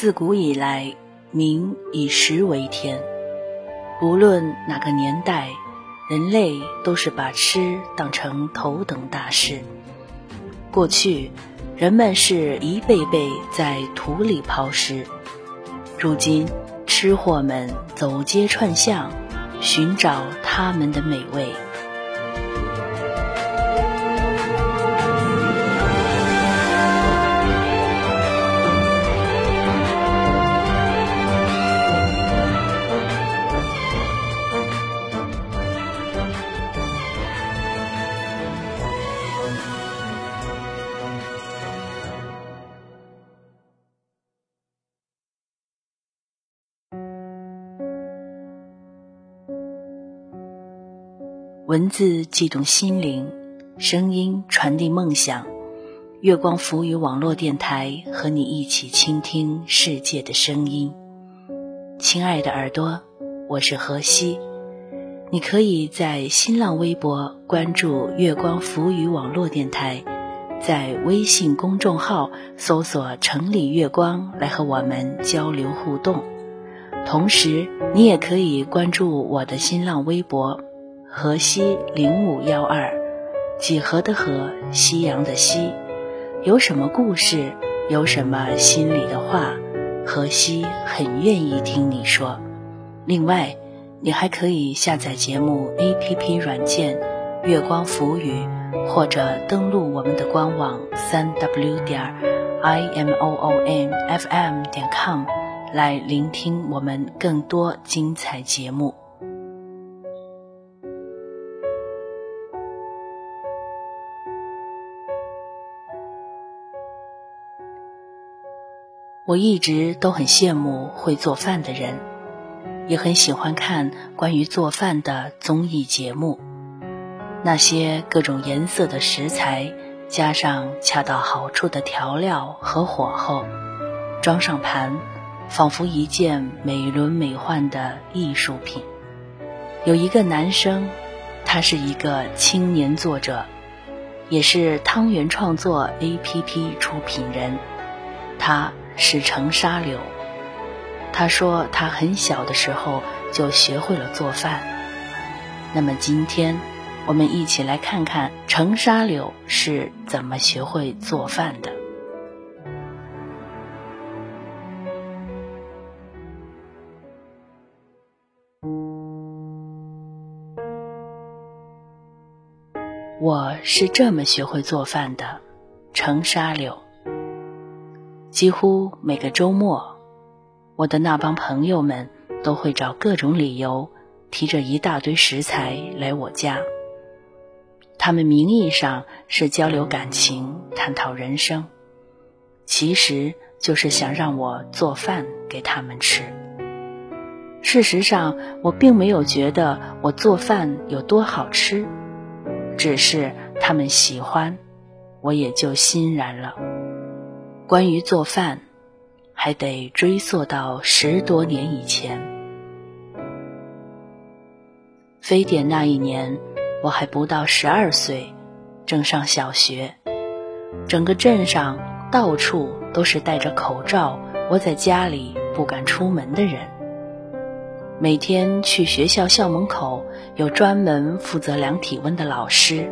自古以来，民以食为天。无论哪个年代，人类都是把吃当成头等大事。过去，人们是一辈辈在土里刨食；如今，吃货们走街串巷，寻找他们的美味。文字悸动心灵，声音传递梦想。月光浮语网络电台和你一起倾听世界的声音。亲爱的耳朵，我是何西。你可以在新浪微博关注月光浮语网络电台，在微信公众号搜索“城里月光”来和我们交流互动。同时，你也可以关注我的新浪微博。河西零五幺二，几何的河，夕阳的西，有什么故事，有什么心里的话，河西很愿意听你说。另外，你还可以下载节目 APP 软件《月光浮语》，或者登录我们的官网三 W 点 I M O O N F M 点 com 来聆听我们更多精彩节目。我一直都很羡慕会做饭的人，也很喜欢看关于做饭的综艺节目。那些各种颜色的食材，加上恰到好处的调料和火候，装上盘，仿佛一件美轮美奂的艺术品。有一个男生，他是一个青年作者，也是汤圆创作 APP 出品人，他。是成沙柳，他说他很小的时候就学会了做饭。那么今天，我们一起来看看成沙柳是怎么学会做饭的。我是这么学会做饭的，成沙柳。几乎每个周末，我的那帮朋友们都会找各种理由，提着一大堆食材来我家。他们名义上是交流感情、探讨人生，其实就是想让我做饭给他们吃。事实上，我并没有觉得我做饭有多好吃，只是他们喜欢，我也就欣然了。关于做饭，还得追溯到十多年以前。非典那一年，我还不到十二岁，正上小学。整个镇上到处都是戴着口罩窝在家里不敢出门的人。每天去学校校门口有专门负责量体温的老师，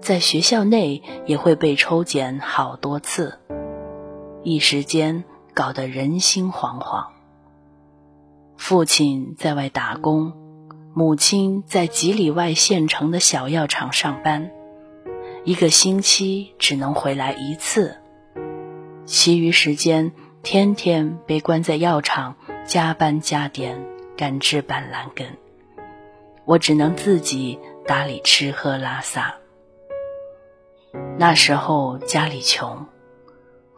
在学校内也会被抽检好多次。一时间搞得人心惶惶。父亲在外打工，母亲在几里外县城的小药厂上班，一个星期只能回来一次，其余时间天天被关在药厂加班加点干制板蓝根。我只能自己打理吃喝拉撒。那时候家里穷。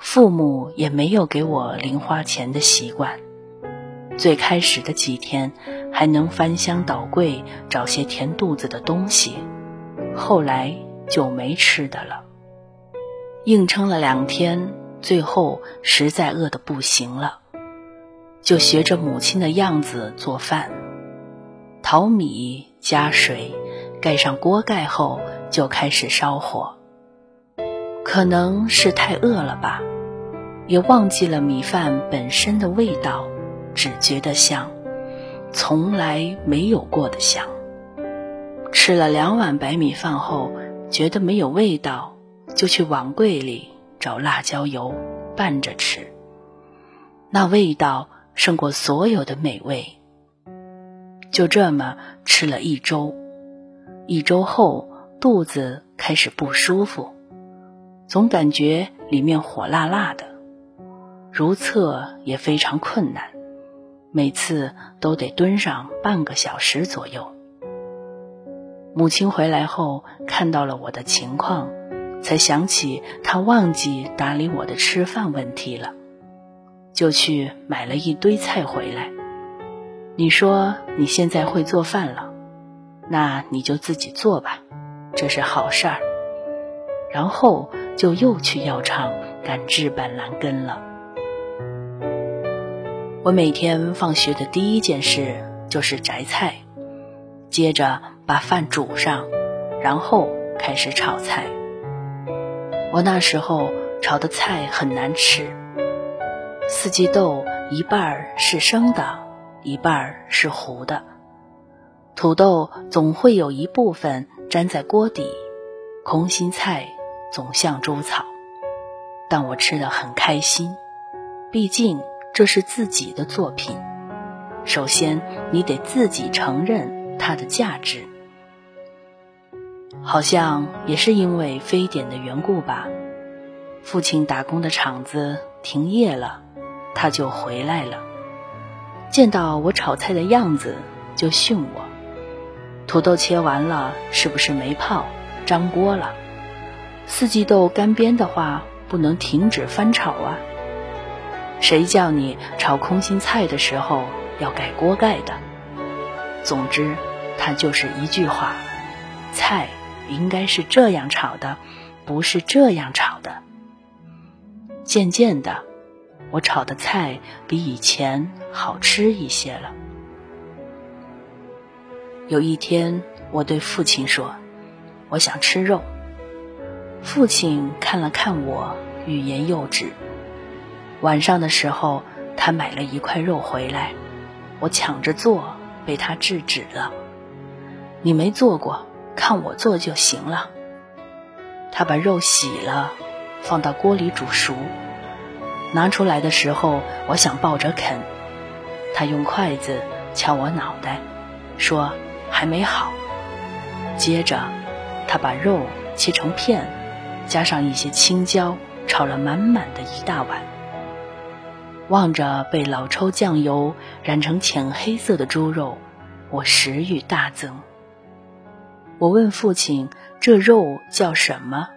父母也没有给我零花钱的习惯，最开始的几天还能翻箱倒柜找些填肚子的东西，后来就没吃的了。硬撑了两天，最后实在饿得不行了，就学着母亲的样子做饭，淘米加水，盖上锅盖后就开始烧火。可能是太饿了吧。也忘记了米饭本身的味道，只觉得香，从来没有过的香。吃了两碗白米饭后，觉得没有味道，就去碗柜里找辣椒油拌着吃。那味道胜过所有的美味。就这么吃了一周，一周后肚子开始不舒服，总感觉里面火辣辣的。如厕也非常困难，每次都得蹲上半个小时左右。母亲回来后看到了我的情况，才想起她忘记打理我的吃饭问题了，就去买了一堆菜回来。你说你现在会做饭了，那你就自己做吧，这是好事儿。然后就又去药厂赶制板蓝根了。我每天放学的第一件事就是摘菜，接着把饭煮上，然后开始炒菜。我那时候炒的菜很难吃，四季豆一半是生的，一半是糊的，土豆总会有一部分粘在锅底，空心菜总像猪草，但我吃的很开心，毕竟。这是自己的作品，首先你得自己承认它的价值。好像也是因为非典的缘故吧，父亲打工的厂子停业了，他就回来了。见到我炒菜的样子，就训我：“土豆切完了，是不是没泡，粘锅了？四季豆干煸的话，不能停止翻炒啊。”谁叫你炒空心菜的时候要盖锅盖的？总之，他就是一句话：菜应该是这样炒的，不是这样炒的。渐渐的，我炒的菜比以前好吃一些了。有一天，我对父亲说：“我想吃肉。”父亲看了看我，欲言又止。晚上的时候，他买了一块肉回来，我抢着做，被他制止了。你没做过，看我做就行了。他把肉洗了，放到锅里煮熟，拿出来的时候，我想抱着啃，他用筷子敲我脑袋，说还没好。接着，他把肉切成片，加上一些青椒，炒了满满的一大碗。望着被老抽酱油染成浅黑色的猪肉，我食欲大增。我问父亲：“这肉叫什么？”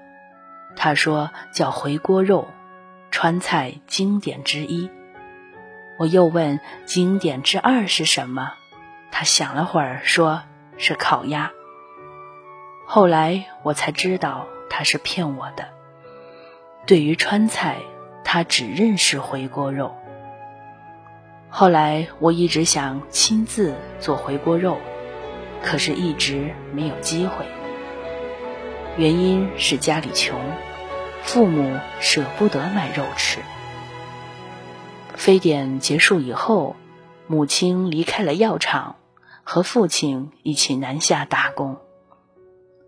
他说：“叫回锅肉，川菜经典之一。”我又问：“经典之二是什么？”他想了会儿，说是烤鸭。后来我才知道他是骗我的。对于川菜。他只认识回锅肉。后来我一直想亲自做回锅肉，可是一直没有机会。原因是家里穷，父母舍不得买肉吃。非典结束以后，母亲离开了药厂，和父亲一起南下打工，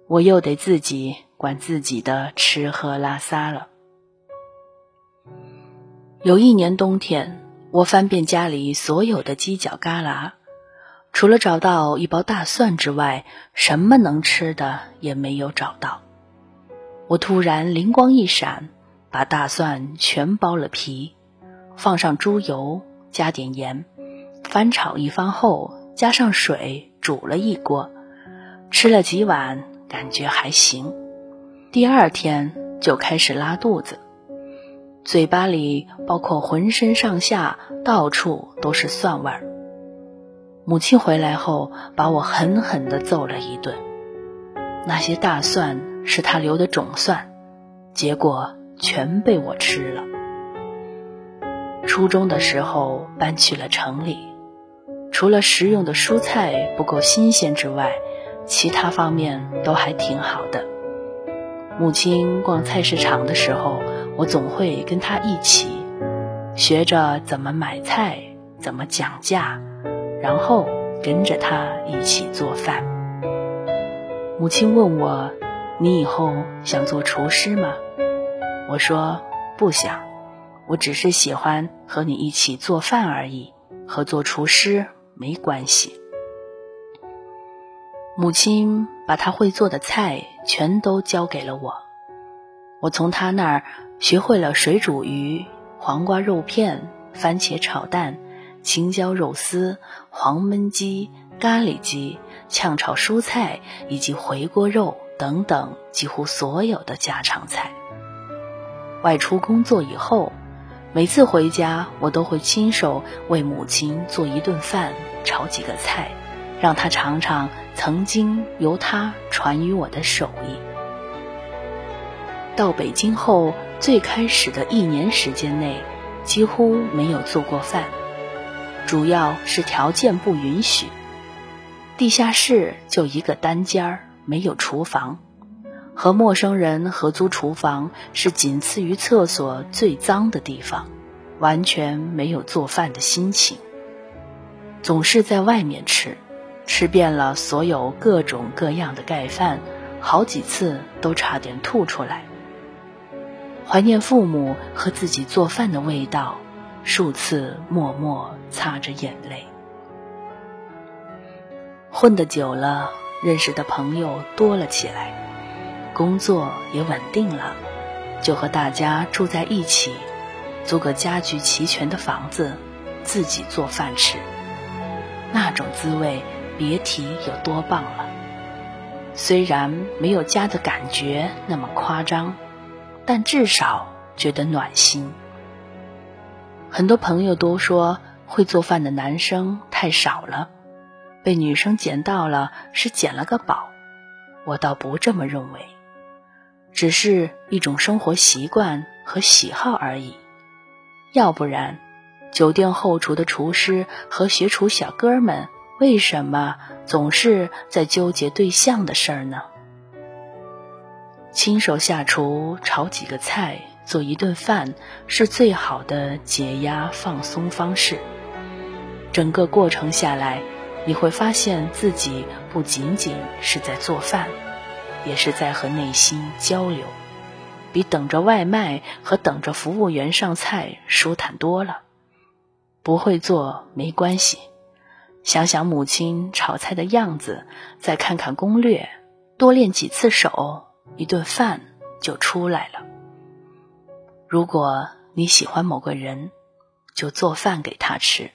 我又得自己管自己的吃喝拉撒了。有一年冬天，我翻遍家里所有的犄角旮旯，除了找到一包大蒜之外，什么能吃的也没有找到。我突然灵光一闪，把大蒜全剥了皮，放上猪油，加点盐，翻炒一番后，加上水煮了一锅，吃了几碗，感觉还行。第二天就开始拉肚子。嘴巴里，包括浑身上下，到处都是蒜味儿。母亲回来后，把我狠狠地揍了一顿。那些大蒜是她留的种蒜，结果全被我吃了。初中的时候搬去了城里，除了食用的蔬菜不够新鲜之外，其他方面都还挺好的。母亲逛菜市场的时候。我总会跟他一起学着怎么买菜，怎么讲价，然后跟着他一起做饭。母亲问我：“你以后想做厨师吗？”我说：“不想，我只是喜欢和你一起做饭而已，和做厨师没关系。”母亲把她会做的菜全都教给了我，我从她那儿学会了水煮鱼、黄瓜肉片、番茄炒蛋、青椒肉丝、黄焖鸡、咖喱鸡、炝炒蔬菜以及回锅肉等等几乎所有的家常菜。外出工作以后，每次回家我都会亲手为母亲做一顿饭，炒几个菜。让她尝尝曾经由她传于我的手艺。到北京后，最开始的一年时间内，几乎没有做过饭，主要是条件不允许。地下室就一个单间儿，没有厨房，和陌生人合租厨房是仅次于厕所最脏的地方，完全没有做饭的心情，总是在外面吃。吃遍了所有各种各样的盖饭，好几次都差点吐出来。怀念父母和自己做饭的味道，数次默默擦着眼泪。混得久了，认识的朋友多了起来，工作也稳定了，就和大家住在一起，租个家具齐全的房子，自己做饭吃，那种滋味。别提有多棒了。虽然没有家的感觉那么夸张，但至少觉得暖心。很多朋友都说会做饭的男生太少了，被女生捡到了是捡了个宝。我倒不这么认为，只是一种生活习惯和喜好而已。要不然，酒店后厨的厨师和学厨小哥们。为什么总是在纠结对象的事儿呢？亲手下厨炒几个菜，做一顿饭，是最好的解压放松方式。整个过程下来，你会发现自己不仅仅是在做饭，也是在和内心交流，比等着外卖和等着服务员上菜舒坦多了。不会做没关系。想想母亲炒菜的样子，再看看攻略，多练几次手，一顿饭就出来了。如果你喜欢某个人，就做饭给他吃；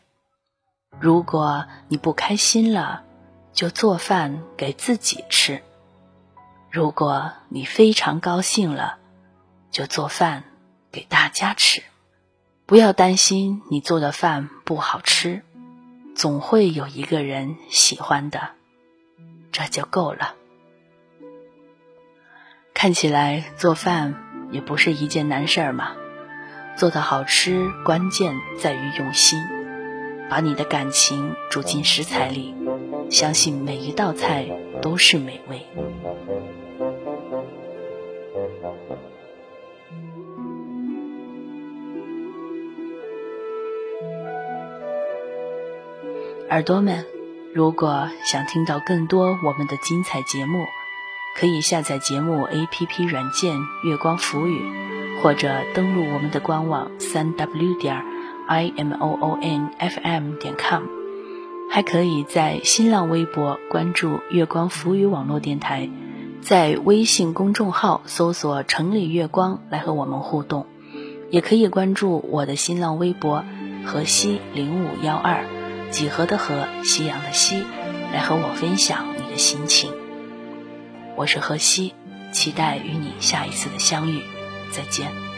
如果你不开心了，就做饭给自己吃；如果你非常高兴了，就做饭给大家吃。不要担心你做的饭不好吃。总会有一个人喜欢的，这就够了。看起来做饭也不是一件难事儿嘛，做的好吃，关键在于用心，把你的感情煮进食材里，相信每一道菜都是美味。耳朵们，如果想听到更多我们的精彩节目，可以下载节目 APP 软件“月光浮语”，或者登录我们的官网三 w 点 i m o o n f m 点 com，还可以在新浪微博关注“月光浮语”网络电台，在微信公众号搜索“城里月光”来和我们互动，也可以关注我的新浪微博“河西零五幺二”。几何的河，夕阳的夕，来和我分享你的心情。我是何西，期待与你下一次的相遇，再见。